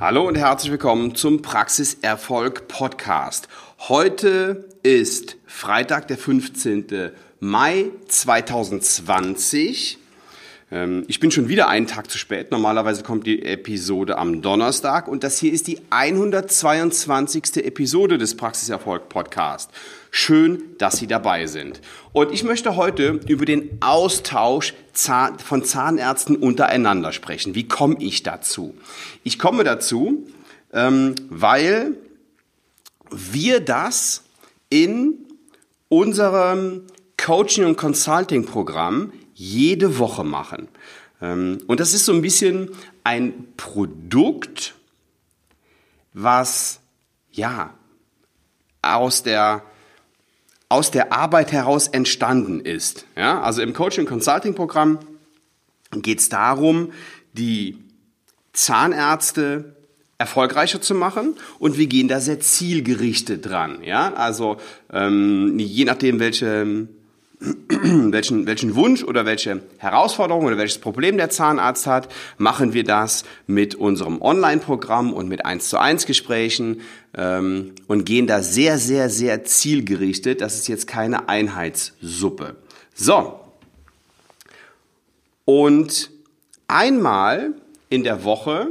Hallo und herzlich willkommen zum Praxiserfolg Podcast. Heute ist Freitag, der 15. Mai 2020. Ähm, ich bin schon wieder einen Tag zu spät. Normalerweise kommt die Episode am Donnerstag und das hier ist die 122. Episode des Praxiserfolg Podcast. Schön, dass Sie dabei sind. Und ich möchte heute über den Austausch von Zahnärzten untereinander sprechen. Wie komme ich dazu? Ich komme dazu, ähm, weil wir das in unserem Coaching- und Consulting-Programm jede Woche machen. Ähm, und das ist so ein bisschen ein Produkt, was ja aus der aus der Arbeit heraus entstanden ist. Ja, also im Coaching Consulting Programm geht es darum, die Zahnärzte erfolgreicher zu machen und wir gehen da sehr zielgerichtet dran. Ja, also ähm, je nachdem, welche welchen, welchen Wunsch oder welche Herausforderung oder welches Problem der Zahnarzt hat, machen wir das mit unserem Online-Programm und mit 1 zu 1 Gesprächen ähm, und gehen da sehr, sehr, sehr zielgerichtet. Das ist jetzt keine Einheitssuppe. So. Und einmal in der Woche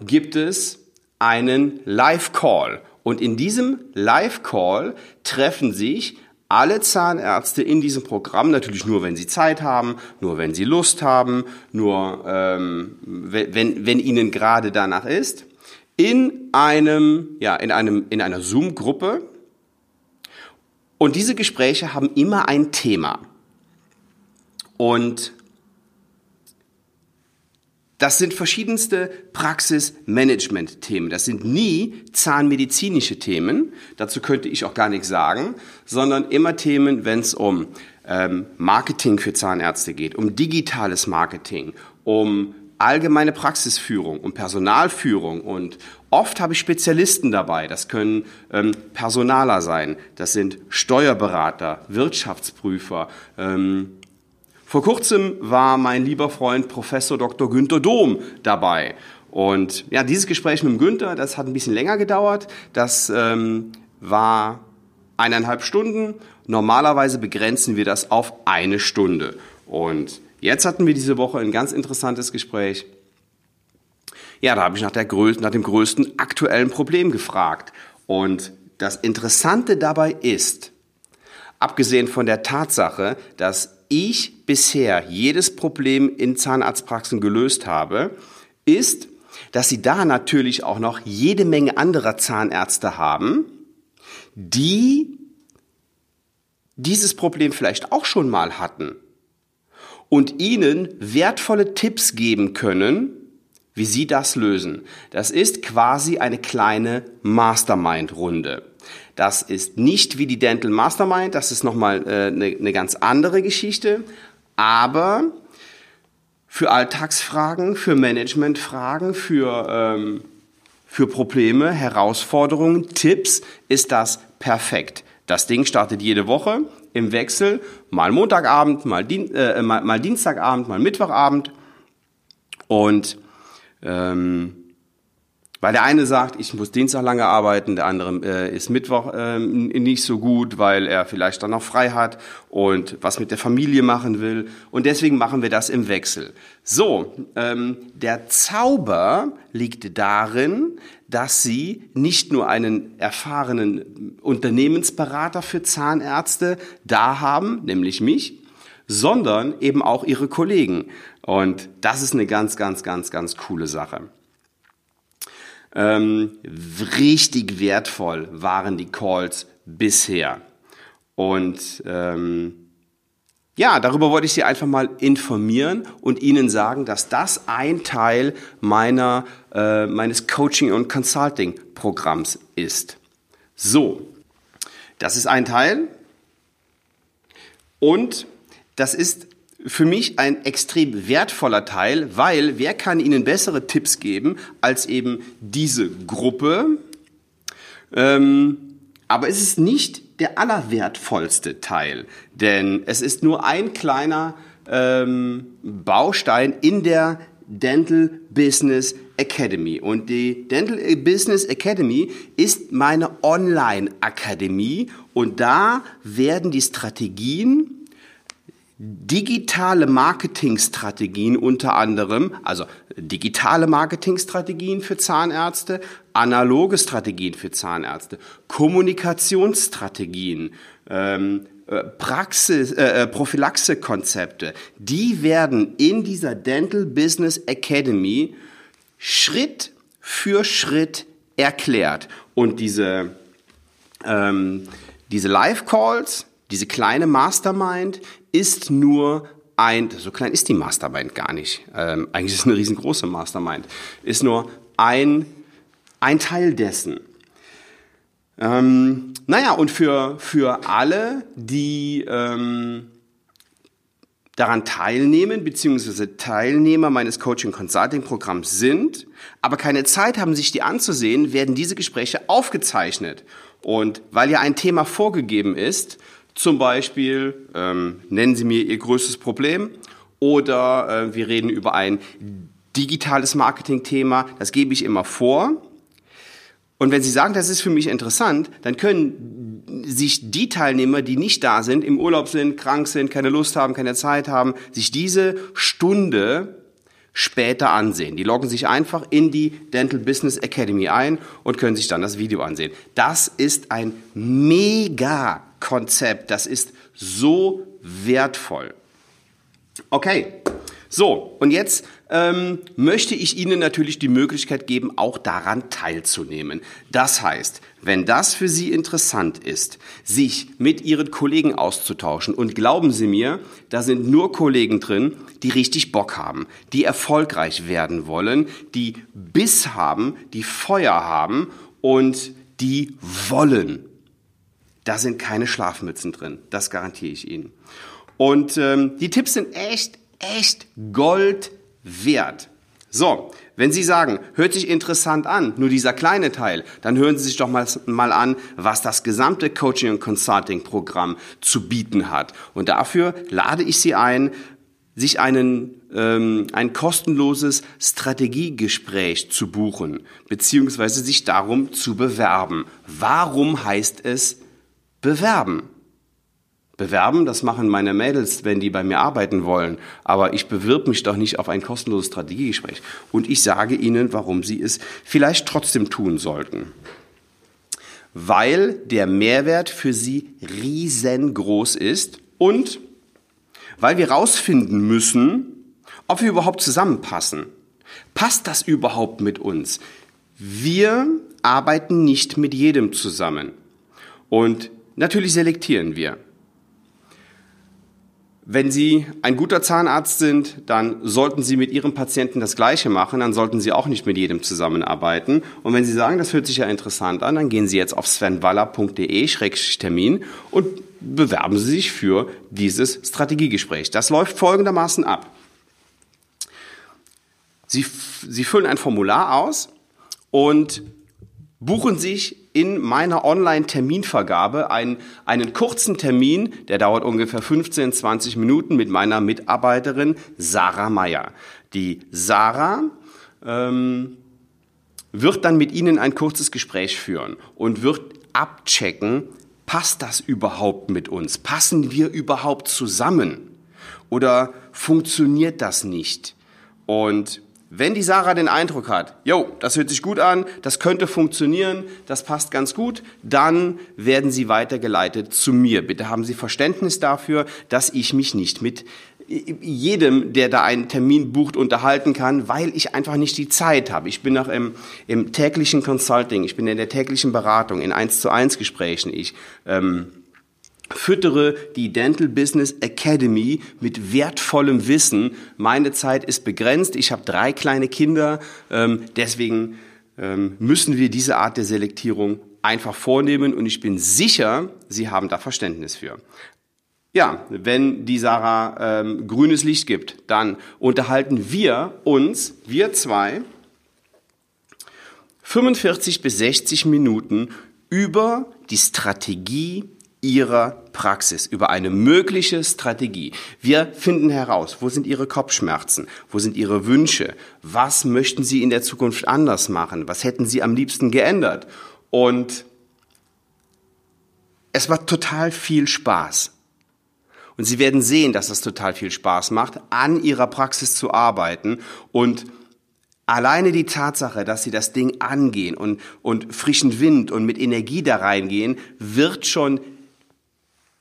gibt es einen Live-Call. Und in diesem Live-Call treffen sich alle Zahnärzte in diesem Programm, natürlich nur, wenn sie Zeit haben, nur wenn sie Lust haben, nur ähm, wenn, wenn ihnen gerade danach ist, in einem, ja, in einem, in einer Zoom-Gruppe. Und diese Gespräche haben immer ein Thema. Und das sind verschiedenste Praxismanagement-Themen. Das sind nie zahnmedizinische Themen. Dazu könnte ich auch gar nichts sagen, sondern immer Themen, wenn es um ähm, Marketing für Zahnärzte geht, um digitales Marketing, um allgemeine Praxisführung, um Personalführung und oft habe ich Spezialisten dabei. Das können ähm, Personaler sein, das sind Steuerberater, Wirtschaftsprüfer, ähm, vor kurzem war mein lieber Freund Professor Dr. Günther Dom dabei. Und ja, dieses Gespräch mit dem Günther, das hat ein bisschen länger gedauert. Das ähm, war eineinhalb Stunden. Normalerweise begrenzen wir das auf eine Stunde. Und jetzt hatten wir diese Woche ein ganz interessantes Gespräch. Ja, da habe ich nach, der nach dem größten aktuellen Problem gefragt. Und das Interessante dabei ist, abgesehen von der Tatsache, dass ich bisher jedes Problem in Zahnarztpraxen gelöst habe, ist, dass sie da natürlich auch noch jede Menge anderer Zahnärzte haben, die dieses Problem vielleicht auch schon mal hatten und ihnen wertvolle Tipps geben können, wie sie das lösen. Das ist quasi eine kleine Mastermind-Runde. Das ist nicht wie die Dental Mastermind, das ist nochmal äh, eine, eine ganz andere Geschichte, aber für Alltagsfragen, für Managementfragen, für, ähm, für Probleme, Herausforderungen, Tipps ist das perfekt. Das Ding startet jede Woche im Wechsel, mal Montagabend, mal, Dien äh, mal, mal Dienstagabend, mal Mittwochabend. Und ähm, weil der eine sagt, ich muss Dienstag lange arbeiten, der andere äh, ist Mittwoch äh, nicht so gut, weil er vielleicht dann noch frei hat und was mit der Familie machen will. Und deswegen machen wir das im Wechsel. So, ähm, der Zauber liegt darin, dass Sie nicht nur einen erfahrenen Unternehmensberater für Zahnärzte da haben, nämlich mich, sondern eben auch Ihre Kollegen. Und das ist eine ganz, ganz, ganz, ganz coole Sache. Ähm, richtig wertvoll waren die Calls bisher. Und ähm, ja, darüber wollte ich Sie einfach mal informieren und Ihnen sagen, dass das ein Teil meiner, äh, meines Coaching- und Consulting-Programms ist. So, das ist ein Teil. Und das ist für mich ein extrem wertvoller Teil, weil wer kann Ihnen bessere Tipps geben als eben diese Gruppe? Ähm, aber es ist nicht der allerwertvollste Teil, denn es ist nur ein kleiner ähm, Baustein in der Dental Business Academy. Und die Dental Business Academy ist meine Online-Akademie und da werden die Strategien digitale Marketingstrategien unter anderem, also digitale Marketingstrategien für Zahnärzte, analoge Strategien für Zahnärzte, Kommunikationsstrategien, ähm, äh, Praxis, äh, äh, Prophylaxekonzepte, die werden in dieser Dental Business Academy Schritt für Schritt erklärt. Und diese, ähm, diese Live-Calls, diese kleine Mastermind ist nur ein, so klein ist die Mastermind gar nicht. Ähm, eigentlich ist es eine riesengroße Mastermind. Ist nur ein, ein Teil dessen. Ähm, naja, und für, für alle, die ähm, daran teilnehmen, beziehungsweise Teilnehmer meines Coaching-Consulting-Programms sind, aber keine Zeit haben, sich die anzusehen, werden diese Gespräche aufgezeichnet. Und weil ja ein Thema vorgegeben ist, zum Beispiel ähm, nennen Sie mir Ihr größtes Problem oder äh, wir reden über ein digitales Marketing-Thema, das gebe ich immer vor und wenn Sie sagen, das ist für mich interessant, dann können sich die Teilnehmer, die nicht da sind, im Urlaub sind, krank sind, keine Lust haben, keine Zeit haben, sich diese Stunde später ansehen. Die loggen sich einfach in die Dental Business Academy ein und können sich dann das Video ansehen. Das ist ein mega Konzept. Das ist so wertvoll. Okay, so, und jetzt ähm, möchte ich Ihnen natürlich die Möglichkeit geben, auch daran teilzunehmen. Das heißt, wenn das für Sie interessant ist, sich mit Ihren Kollegen auszutauschen, und glauben Sie mir, da sind nur Kollegen drin, die richtig Bock haben, die erfolgreich werden wollen, die Biss haben, die Feuer haben und die wollen. Da sind keine Schlafmützen drin, das garantiere ich Ihnen. Und ähm, die Tipps sind echt, echt Gold wert. So, wenn Sie sagen, hört sich interessant an, nur dieser kleine Teil, dann hören Sie sich doch mal, mal an, was das gesamte Coaching und Consulting Programm zu bieten hat. Und dafür lade ich Sie ein, sich einen, ähm, ein kostenloses Strategiegespräch zu buchen, beziehungsweise sich darum zu bewerben. Warum heißt es bewerben? Bewerben, das machen meine Mädels, wenn die bei mir arbeiten wollen. Aber ich bewirb mich doch nicht auf ein kostenloses Strategiegespräch. Und ich sage Ihnen, warum Sie es vielleicht trotzdem tun sollten. Weil der Mehrwert für Sie riesengroß ist und weil wir rausfinden müssen, ob wir überhaupt zusammenpassen. Passt das überhaupt mit uns? Wir arbeiten nicht mit jedem zusammen. Und natürlich selektieren wir. Wenn Sie ein guter Zahnarzt sind, dann sollten Sie mit Ihrem Patienten das Gleiche machen, dann sollten Sie auch nicht mit jedem zusammenarbeiten. Und wenn Sie sagen, das hört sich ja interessant an, dann gehen Sie jetzt auf svenwaller.de-termin und bewerben Sie sich für dieses Strategiegespräch. Das läuft folgendermaßen ab. Sie, Sie füllen ein Formular aus und buchen sich in meiner Online-Terminvergabe einen, einen kurzen Termin, der dauert ungefähr 15, 20 Minuten mit meiner Mitarbeiterin Sarah Meyer. Die Sarah ähm, wird dann mit Ihnen ein kurzes Gespräch führen und wird abchecken, passt das überhaupt mit uns? Passen wir überhaupt zusammen? Oder funktioniert das nicht? Und wenn die Sarah den Eindruck hat, jo, das hört sich gut an, das könnte funktionieren, das passt ganz gut, dann werden sie weitergeleitet zu mir. Bitte haben Sie Verständnis dafür, dass ich mich nicht mit jedem, der da einen Termin bucht, unterhalten kann, weil ich einfach nicht die Zeit habe. Ich bin noch im, im täglichen Consulting, ich bin in der täglichen Beratung, in eins zu eins Gesprächen. Ich ähm, Füttere die Dental Business Academy mit wertvollem Wissen. Meine Zeit ist begrenzt. Ich habe drei kleine Kinder. Ähm, deswegen ähm, müssen wir diese Art der Selektierung einfach vornehmen und ich bin sicher, Sie haben da Verständnis für. Ja, wenn die Sarah ähm, grünes Licht gibt, dann unterhalten wir uns, wir zwei, 45 bis 60 Minuten über die Strategie Ihrer Praxis über eine mögliche Strategie. Wir finden heraus, wo sind Ihre Kopfschmerzen, wo sind Ihre Wünsche, was möchten Sie in der Zukunft anders machen, was hätten Sie am liebsten geändert. Und es macht total viel Spaß. Und Sie werden sehen, dass es total viel Spaß macht, an Ihrer Praxis zu arbeiten und Alleine die Tatsache, dass sie das Ding angehen und, und frischen Wind und mit Energie da reingehen, wird schon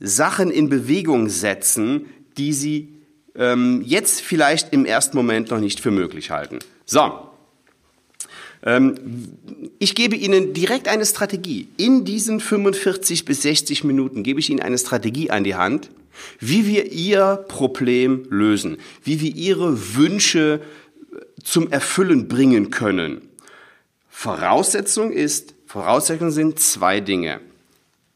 Sachen in Bewegung setzen, die sie ähm, jetzt vielleicht im ersten Moment noch nicht für möglich halten. So, ähm, ich gebe Ihnen direkt eine Strategie. In diesen 45 bis 60 Minuten gebe ich Ihnen eine Strategie an die Hand, wie wir Ihr Problem lösen, wie wir Ihre Wünsche zum Erfüllen bringen können. Voraussetzung ist, Voraussetzungen sind zwei Dinge.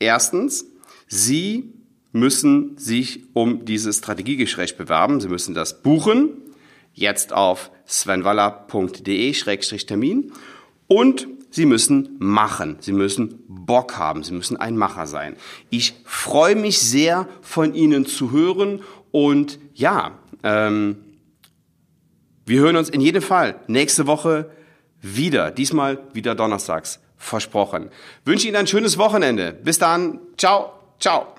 Erstens, Sie müssen sich um dieses Strategiegespräch bewerben. Sie müssen das buchen. Jetzt auf svenwaller.de-termin. Und Sie müssen machen. Sie müssen Bock haben. Sie müssen ein Macher sein. Ich freue mich sehr, von Ihnen zu hören. Und ja, ähm, wir hören uns in jedem Fall nächste Woche wieder. Diesmal wieder donnerstags. Versprochen. Wünsche Ihnen ein schönes Wochenende. Bis dann. Ciao. Ciao.